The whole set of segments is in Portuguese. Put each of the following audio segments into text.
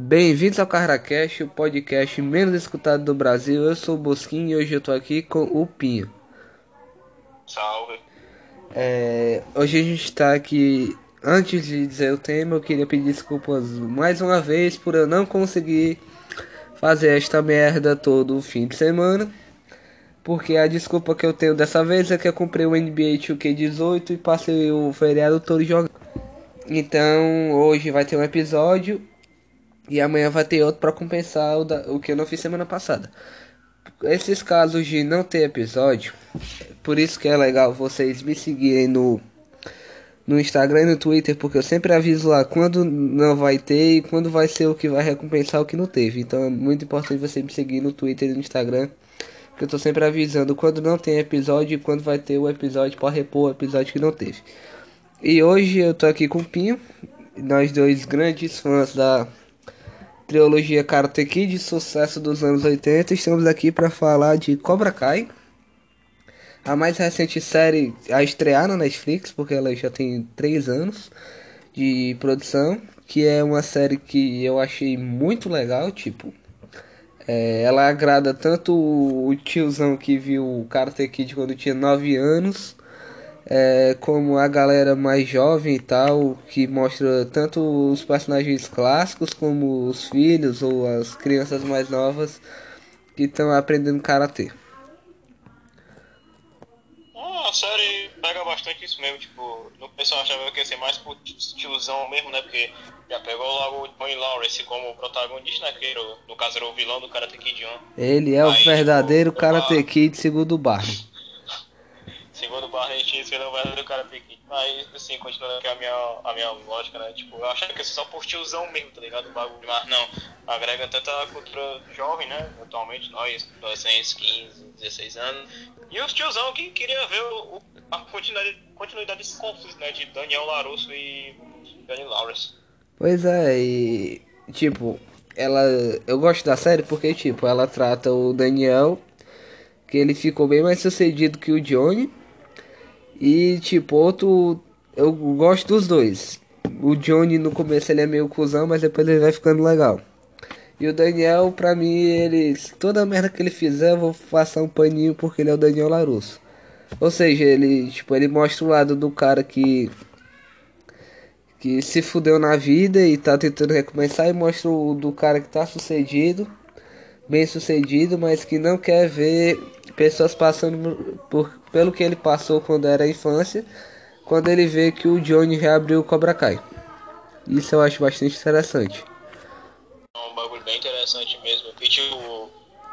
Bem-vindos ao CarraCast, o podcast menos escutado do Brasil. Eu sou o Bosquinho e hoje eu tô aqui com o Pinho. Salve. É, hoje a gente tá aqui. Antes de dizer o tema, eu queria pedir desculpas mais uma vez por eu não conseguir fazer esta merda todo o fim de semana. Porque a desculpa que eu tenho dessa vez é que eu comprei o NBA 2K18 e passei o feriado todo jogando. Então hoje vai ter um episódio e amanhã vai ter outro para compensar o, da, o que eu não fiz semana passada. Esses casos de não ter episódio, por isso que é legal vocês me seguirem no, no Instagram e no Twitter, porque eu sempre aviso lá quando não vai ter e quando vai ser o que vai recompensar o que não teve. Então é muito importante você me seguir no Twitter e no Instagram, porque eu tô sempre avisando quando não tem episódio e quando vai ter o episódio para repor o episódio que não teve. E hoje eu tô aqui com o Pinho, nós dois grandes fãs da trilogia Karate Kid, sucesso dos anos 80. Estamos aqui para falar de Cobra Kai, a mais recente série a estrear na Netflix, porque ela já tem 3 anos de produção, que é uma série que eu achei muito legal, tipo, é, ela agrada tanto o tiozão que viu o Karate Kid quando tinha 9 anos, é, como a galera mais jovem e tal, que mostra tanto os personagens clássicos como os filhos ou as crianças mais novas que estão aprendendo karatê. Ah, a série pega bastante isso mesmo, tipo, no pessoal achava que ia ser mais pro tiozão mesmo, né? Porque já pegou logo o Tony Lawrence como protagonista, né? Que no caso era o vilão do Karate Kid 1. Ele é Aí, o verdadeiro tipo, Karate Kid segundo o Barney. Segundo o Barney X, ele é o verdadeiro Karate Kid. Mas, assim, continuando aqui a minha, a minha lógica, né? Tipo, eu achava que ser só por tiozão mesmo, tá ligado? O bagulho. Mas não, agrega tanta cultura jovem, né? Atualmente, nós, adolescentes, 15, 16 anos. E os tiozão que queria ver o, a continuidade, continuidade desse conflito, né? De Daniel Larusso e Daniel Lawrence. Pois é, e. Tipo, ela. Eu gosto da série porque, tipo, ela trata o Daniel. Que ele ficou bem mais sucedido que o Johnny e tipo, outro. Eu gosto dos dois. O Johnny no começo ele é meio cuzão, mas depois ele vai ficando legal. E o Daniel, pra mim, ele. Toda merda que ele fizer, eu vou passar um paninho porque ele é o Daniel Larusso. Ou seja, ele, tipo, ele mostra o lado do cara que. Que se fudeu na vida e tá tentando recomeçar. E mostra o do cara que tá sucedido. Bem sucedido, mas que não quer ver pessoas passando por pelo que ele passou quando era infância, quando ele vê que o Johnny reabriu o Cobra Kai. Isso eu acho bastante interessante. É um bagulho bem interessante mesmo. E tipo,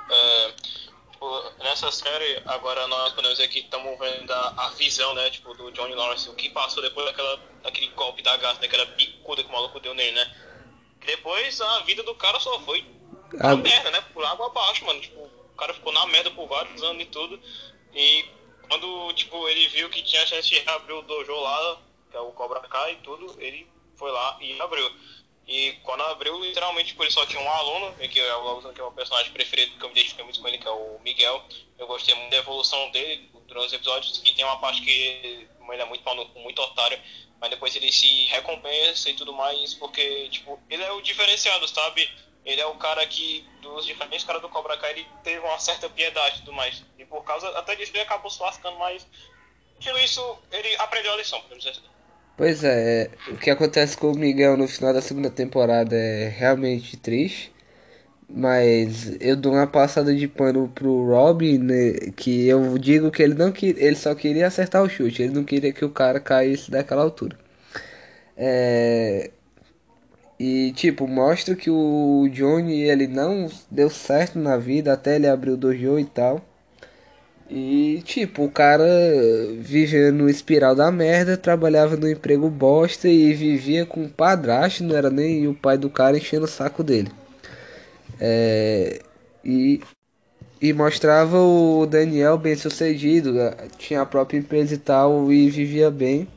é, tipo nessa série, agora nós podemos dizer que estamos vendo a, a, visão, né, tipo, do Johnny Lawrence, o que passou depois daquela, daquele golpe da gás, daquela bicuda que o maluco deu nele, né? Depois a vida do cara só foi a merda, né? Por água abaixo, mano. Tipo, o cara ficou na merda por vários anos e tudo. E quando, tipo, ele viu que tinha chance de abrir o dojo lá, que é o Cobra Kai e tudo, ele foi lá e abriu. E quando abriu, literalmente, tipo, ele só tinha um aluno, que é o que é o personagem preferido, que eu me identifiquei muito com ele, que é o Miguel. Eu gostei muito da evolução dele durante os episódios, e tem uma parte que ele é muito muito otário, mas depois ele se recompensa e tudo mais, porque, tipo, ele é o diferenciado, sabe? Ele é o cara que, dos diferentes caras do Cobra Kai, ele teve uma certa piedade e tudo mais. E por causa até disso ele acabou se lascando, mas tiro isso, ele aprendeu a lição, podemos dizer. Pois é, o que acontece com o Miguel no final da segunda temporada é realmente triste. Mas eu dou uma passada de pano pro Robin, né, que eu digo que ele não queria, ele só queria acertar o chute, ele não queria que o cara caísse daquela altura. É, e tipo, mostra que o Johnny ele não deu certo na vida até ele abrir o dojo e tal. E tipo, o cara vivia no espiral da merda, trabalhava no emprego bosta e vivia com o padrasto, não era nem o pai do cara enchendo o saco dele. É, e, e mostrava o Daniel bem sucedido, tinha a própria empresa e tal, e vivia bem.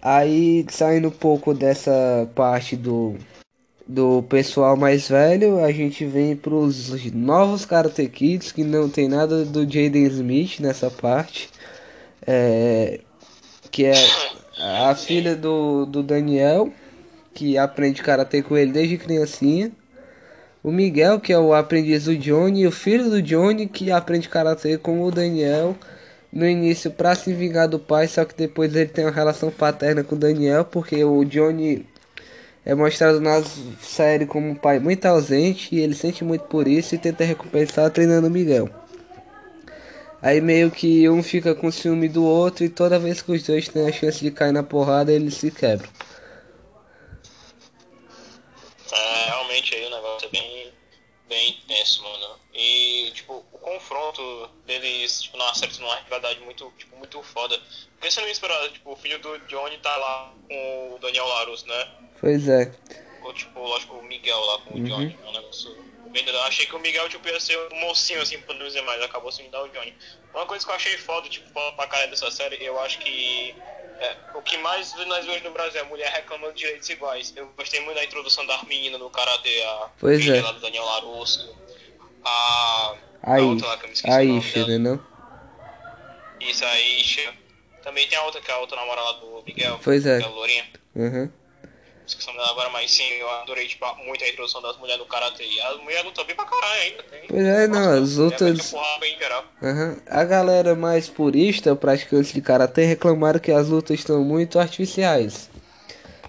Aí saindo um pouco dessa parte do do pessoal mais velho, a gente vem para os novos Karate Kids que não tem nada do Jaden Smith nessa parte, é, que é a filha do, do Daniel, que aprende karatê com ele desde criancinha. O Miguel, que é o aprendiz do Johnny, e o filho do Johnny, que aprende karatê com o Daniel no início para se vingar do pai, só que depois ele tem uma relação paterna com Daniel, porque o Johnny é mostrado na série como um pai muito ausente e ele sente muito por isso e tenta recompensar treinando Miguel. Aí meio que um fica com ciúme do outro e toda vez que os dois têm a chance de cair na porrada, eles se quebram. É, realmente aí o negócio é bem, bem intenso, mano. E, tipo, confronto deles, tipo, na série numa rivalidade muito, tipo, muito foda. Porque você não esperava, tipo, o filho do Johnny tá lá com o Daniel Larus, né? Pois é. Ou, tipo, lógico, o Miguel lá com o uhum. Johnny. É um negócio vendedor. Achei que o Miguel tipo, ia ser um mocinho, assim, pra não dizer mais. Acabou sendo dar o Johnny. Uma coisa que eu achei foda, tipo, foda pra cara dessa série, eu acho que é, o que mais nós vemos no Brasil é a mulher reclamando de direitos iguais. Eu gostei muito da introdução da menina no Karatê, a pois filha é. lá do Daniel Larusso, a, a, a outra lá que eu me esqueci a Isha, né, não? Isso, a Isha. Também tem a outra que é a outra namorada do Miguel. Pois é. Que é a Lourinha. Uhum esqueci dela agora, mas sim, eu adorei tipo, muito a introdução das mulheres no karatê. E as mulheres lutam bem pra caralho ainda. Tem. Pois é, não, as lutas. Uhum. A galera mais purista, praticante de karatê, reclamaram que as lutas estão muito artificiais.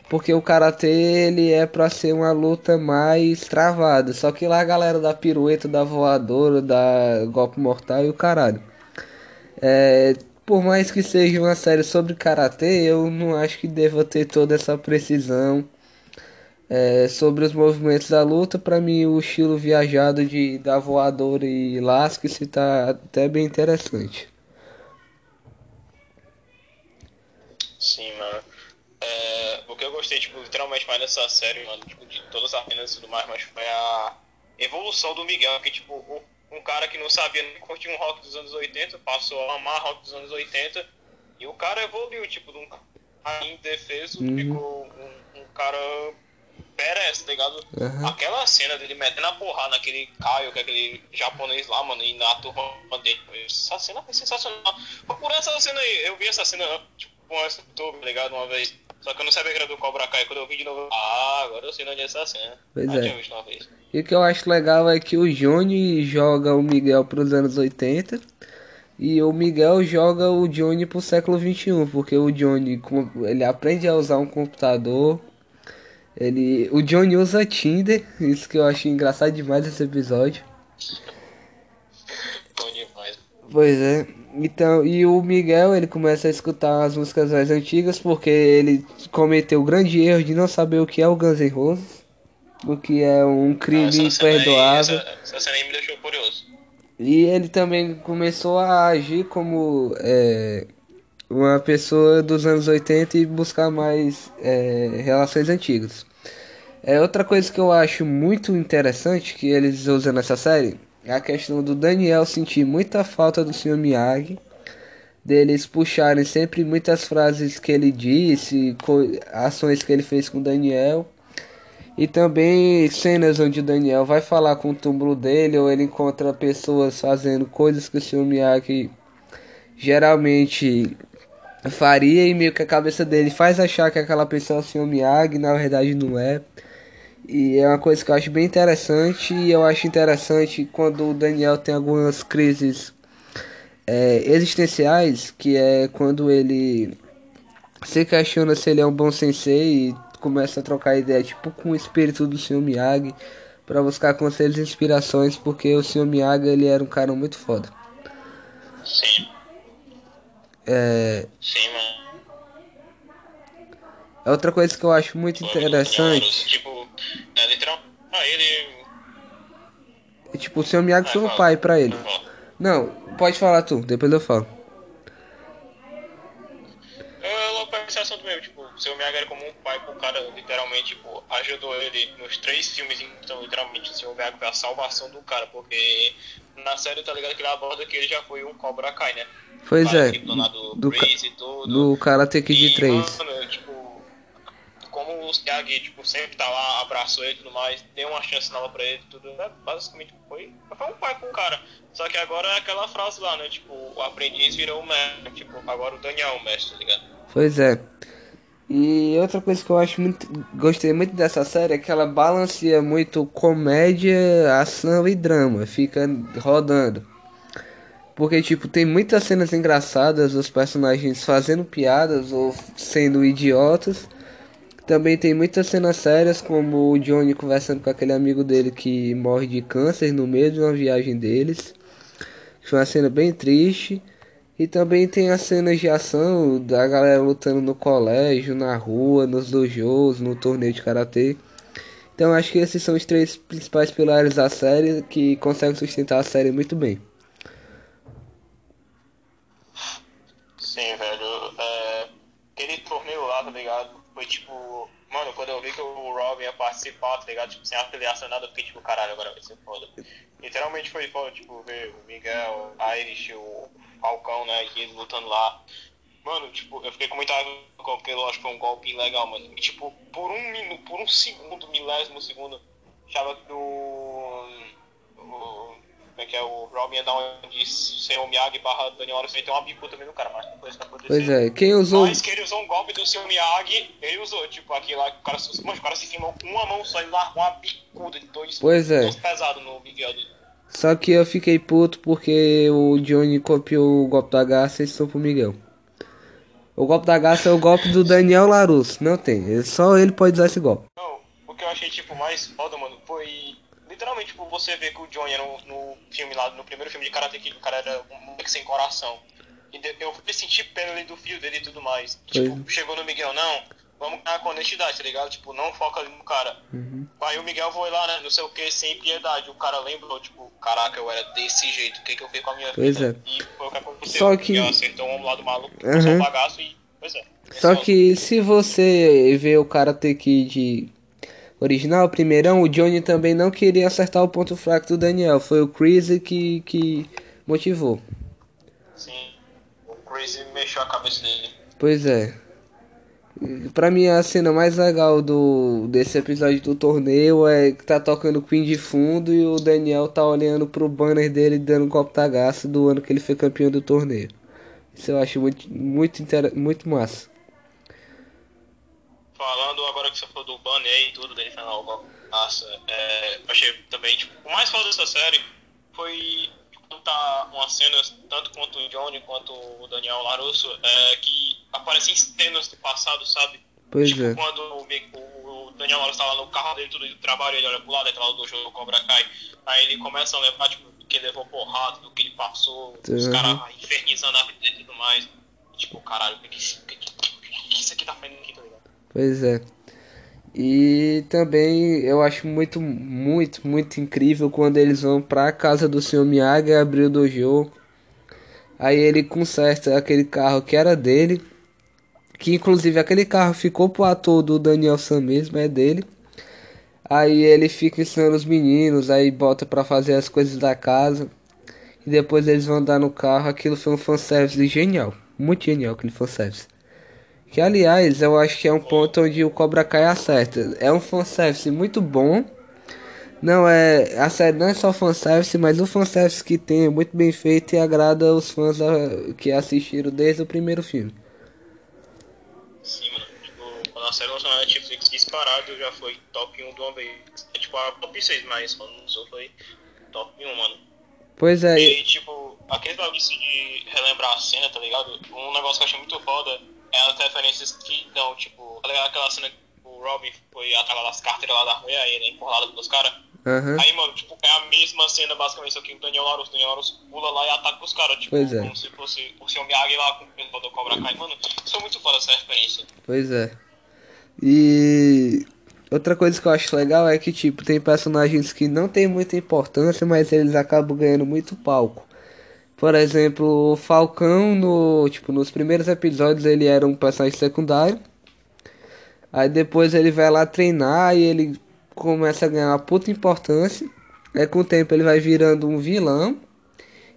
Porque o karatê ele é pra ser uma luta mais travada. Só que lá a galera da pirueta, da voadora, da golpe mortal e o caralho. É, por mais que seja uma série sobre karatê, eu não acho que deva ter toda essa precisão é, sobre os movimentos da luta. Para mim, o estilo viajado de da voadora e lasque está até bem interessante. Sim, mano. É, o que eu gostei, tipo, literalmente mais dessa série, mano, tipo, de todas as cenas e tudo mais, mas foi a evolução do Miguel, que, tipo, o um cara que não sabia nem curtir um rock dos anos 80, passou a amar rock dos anos 80, e o cara evoluiu, tipo, de um cara indefeso, uhum. ficou um, um cara perece, tá ligado? Uhum. Aquela cena dele metendo a porrada naquele Caio, que é aquele japonês lá, mano, e na turma dele. Essa cena foi sensacional. Por essa cena aí, eu vi essa cena, tipo, com essa turma, tá ligado? Uma vez. Só que eu não sabia que era do Cobra Kai. Quando eu vi de novo, ah, agora eu sei onde é essa cena. Pois é. E o que eu acho legal é que o Johnny joga o Miguel pros anos 80 e o Miguel joga o Johnny pro século 21, porque o Johnny ele aprende a usar um computador. Ele, o Johnny usa Tinder, isso que eu acho engraçado demais esse episódio. Bom demais. Pois é. Então, e o Miguel, ele começa a escutar as músicas mais antigas porque ele cometeu o grande erro de não saber o que é o Guns N' Roses, o que é um crime ah, imperdoável. Essa, essa cena aí me deixou curioso. E ele também começou a agir como é, uma pessoa dos anos 80 e buscar mais é, relações antigas. É outra coisa que eu acho muito interessante que eles usam nessa série a questão do Daniel sentir muita falta do Sr. Miyagi, deles puxarem sempre muitas frases que ele disse, ações que ele fez com o Daniel. E também cenas onde Daniel vai falar com o túmulo dele ou ele encontra pessoas fazendo coisas que o Sr. Miyagi geralmente faria e meio que a cabeça dele faz achar que aquela pessoa é o Sr. Miyagi, na verdade não é. E é uma coisa que eu acho bem interessante. E eu acho interessante quando o Daniel tem algumas crises é, existenciais, que é quando ele se questiona se ele é um bom sensei e começa a trocar ideia, tipo com o espírito do Sr. Miyagi, para buscar conselhos e inspirações, porque o Sr. Miyagi ele era um cara muito foda. Sim. É... Sim, mano. É outra coisa que eu acho muito interessante. Tipo, é, literal. Ah, ele. Tipo, o seu Miyagi ah, foi um pai pra ele. Não, pode falar tu, depois eu falo. Eu logo esse assunto mesmo, tipo, o seu Miyagi era como um pai pro cara, literalmente, tipo, ajudou ele nos três filmes, então, literalmente, o seu Miyagi foi a salvação do cara, porque na série tá ligado que ele aborda que ele já foi um Cobra Kai, né? Pois é. Do, do, ca do Karate Kid 3. Mano, tipo, o Siag, tipo, sempre tá lá, abraçou ele e tudo mais, deu uma chance nova pra ele tudo, né? basicamente foi, foi um pai com o cara. Só que agora é aquela frase lá, né? Tipo, o aprendiz virou o mestre, tipo, agora o Daniel é o mestre, tá ligado? Pois é. E outra coisa que eu acho muito. Gostei muito dessa série é que ela balanceia muito comédia, ação e drama. Fica rodando. Porque, tipo, tem muitas cenas engraçadas, os personagens fazendo piadas ou sendo idiotas. Também tem muitas cenas sérias, como o Johnny conversando com aquele amigo dele que morre de câncer no meio de uma viagem deles. Foi uma cena bem triste. E também tem as cenas de ação da galera lutando no colégio, na rua, nos dojos, no torneio de karatê. Então acho que esses são os três principais pilares da série que conseguem sustentar a série muito bem. Sim, velho. É, aquele torneio lá, tá ligado? Foi tipo. Mano, quando eu vi que o Robin ia participar, tá ligado? Tipo, sem afiliação nada, fiquei tipo, caralho, agora vai ser foda. Literalmente foi foda, tipo, ver o Miguel, a Irish, o Falcão, né? E ele lutando lá. Mano, tipo, eu fiquei com muita raiva porque lógico foi um golpe ilegal, mano. E tipo, por um minuto, por um segundo, milésimo segundo, achava que o. como é que é? O Robin ia dar um de sem o Miyagi barra Daniel Alves tem uma bicuda também no cara, mas depois tá acontecendo. Pois é, quem usou. Mas que ele usou um golpe do seu Miyagi, ele usou, tipo, aquele lá, o cara, mano, o cara se firmou com uma mão só e largou uma bicuda de dois, pois é. dois pesados no Miguel dele. Só que eu fiquei puto porque o Johnny copiou o golpe da garça e estou pro Miguel. O golpe da garça é o golpe do Daniel Larusso. Não tem. Só ele pode usar esse golpe. Não, o que eu achei, tipo, mais foda, mano, foi... Literalmente, tipo, você vê que o Johnny era no, no filme lá, no primeiro filme de Karate Kid, o cara era um moleque sem coração. E eu fui sentir pena ali do filho dele e tudo mais. Tipo, Pois. chegou no Miguel, não, vamos ganhar com honestidade, tá ligado? Tipo, não foca ali no cara. Uhum. Aí o Miguel foi lá, né, não sei o que, sem piedade. O cara lembrou, tipo, caraca, eu era desse jeito, o que, que eu fiz com a minha Pois vida? E foi o que aconteceu. Só O que- Miguel acertou um lado maluco, Uhum. uhum. um bagaço e. Pois é. Só que se você vê o Karate Kid original, o primeirão, o Johnny também não queria acertar o ponto fraco do Daniel. Foi o Chris que, que motivou. Sim. O Crazy mexeu a cabeça dele. Pois é. Pra mim a cena mais legal do desse episódio do torneio é que tá tocando Queen de fundo e o Daniel tá olhando pro banner dele dando golpe da garça do ano que ele foi campeão do torneio. Isso eu acho muito muito muito massa. Falando agora que você falou do banner e tudo, dele falando algo. Nossa, é, achei também, tipo, o mais foda dessa série foi contar umas cenas, tanto quanto o Johnny quanto o Daniel Larusso, é, que aparecem cenas do passado, sabe? Pois tipo, é. quando o, o Daniel Larusso tava no carro dele, tudo do trabalho, ele olha pro lado, aí tá lá do Cobra Kai, aí ele começa a lembrar, tipo, que ele levou porrada, do que ele passou, os Uhum. caras infernizando a vida e tudo mais. Tipo, caralho, o que que que que- que isso aqui tá fazendo aqui, tá ligado? Pois é. E também eu acho muito, muito, muito incrível quando eles vão pra casa do Sr. Miyagi abrir o dojo. Aí ele conserta aquele carro que era dele. Que inclusive aquele carro ficou pro ator do Daniel San mesmo, é dele. Aí ele fica ensinando os meninos, aí bota pra fazer as coisas da casa. E depois eles vão andar no carro. Aquilo foi um fanservice genial. Muito genial aquele fanservice. Que aliás, eu acho que é um ponto onde o Cobra Kai acerta. É um fanservice muito bom. Não é. A série não é só fanservice, mas o fanservice que tem é muito bem feito e agrada os fãs ah, que assistiram desde o primeiro filme. Sim, mano. Tipo, quando a série lançou na Netflix disparado, já foi top 1 de uma vez. É tipo a top 6, mas quando lançou foi top 1, mano. Pois é, E tipo, aquele bagulho assim de relembrar a cena, tá ligado? Um negócio que eu achei muito foda é as referências que dão, tipo, tá aquela cena que o Robin foi atrás das carteiras lá da rua, aí ele é empurrado pelos caras. aham. Aí, mano, tipo, é a mesma cena, basicamente, só que o Daniel Larusso, Daniel Larusso pula lá e ataca os caras, tipo, Pois é. como se fosse o seu Miyagi lá com o pessoal do Cobra Kai. Mano, isso é muito foda essa referência. Pois é. E outra coisa que eu acho legal é que tipo, tem personagens que não tem muita importância, mas eles acabam ganhando muito palco. Por exemplo, o Falcão no, tipo, nos primeiros episódios ele era um personagem secundário. Aí depois ele vai lá treinar e ele começa a ganhar uma puta importância. Aí com o tempo ele vai virando um vilão.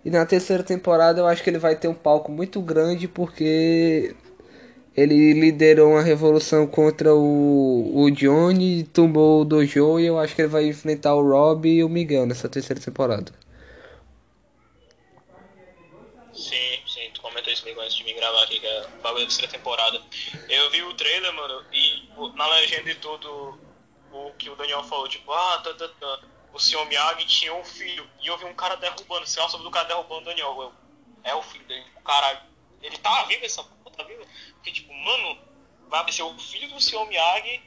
E na terceira temporada eu acho que ele vai ter um palco muito grande porque ele liderou uma revolução contra o, o Johnny, tumbou o Dojo e eu acho que ele vai enfrentar o Rob e o Miguel nessa terceira temporada. Sim, sim, tu comentou isso comigo antes de migrar. gravar que o bagulho da terceira temporada. Eu vi o trailer, mano, e na legenda e tudo, o que o Daniel falou, tipo, ah, tá, tá, tá. O senhor Miyagi tinha um filho. E eu vi um cara derrubando, sei lá sobre do cara derrubando o Daniel. Eu, é o filho dele. O cara. Ele tá vivo essa porra, tá vivo? Porque, tipo, mano, vai aparecer o filho do senhor Miyagi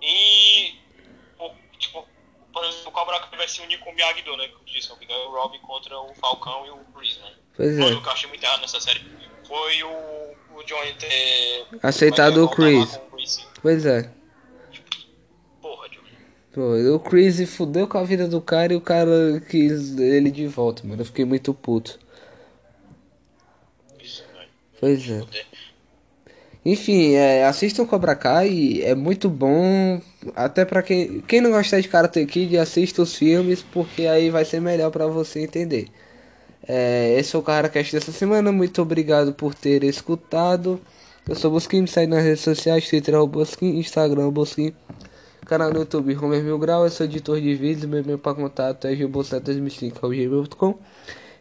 e. Tipo, por exemplo, o Cobra Kai vai se unir com o Miyagi-Do, né? Como disse, o Rob contra o Falcão e o Chris, né? Pois é. Mano, o que eu achei muito errado nessa série foi o, o Johnny ter. Aceitado o Chris. o Chris. Pois é. Porra, Johnny. Pô, o Chris fudeu com a vida do cara e o cara quis ele de volta, mano. Eu fiquei muito puto. Isso, velho. Pois é. Fuder. Enfim, é, assistam Cobra Kai, é muito bom. Até pra quem, quem não gostar de Karate Kid, assista os filmes, porque aí vai ser melhor pra você entender. É, esse foi o CaraCast dessa semana. Muito obrigado por ter escutado. Eu sou o Bosquim, me segue nas redes sociais: Twitter é Bosquim, Instagram é Bosquim, canal no YouTube Homer Mil Grau. Eu sou editor de vídeos. Meu e-mail para contato é gilbolsnet2005.gmail.com.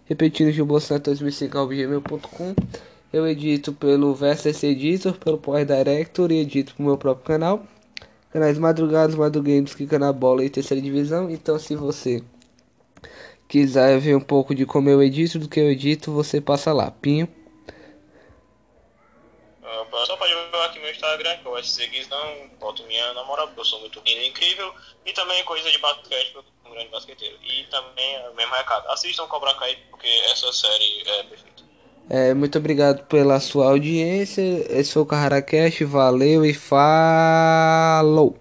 Repetindo, gilbolsnet2005.gmail.com. Eu edito pelo VSS Editor, pelo Power Director e edito pro meu próprio canal. Canais Madrugados, Madrugames, Kika na Bola e Terceira Divisão. Então, se você quiser ver um pouco de como eu edito, do que eu edito, você passa lá. Pinho. Ah, Só pode ver aqui meu Instagram, que é o SCGuizão, boto minha namorada, porque eu sou muito lindo e incrível, e também coisa de basquete, porque eu sou um grande basqueteiro. E também, é o mesmo recado, assistam Cobra Kai, porque essa série é perfeita. É, muito obrigado pela sua audiência. Esse foi o CarraCast. Valeu e falou!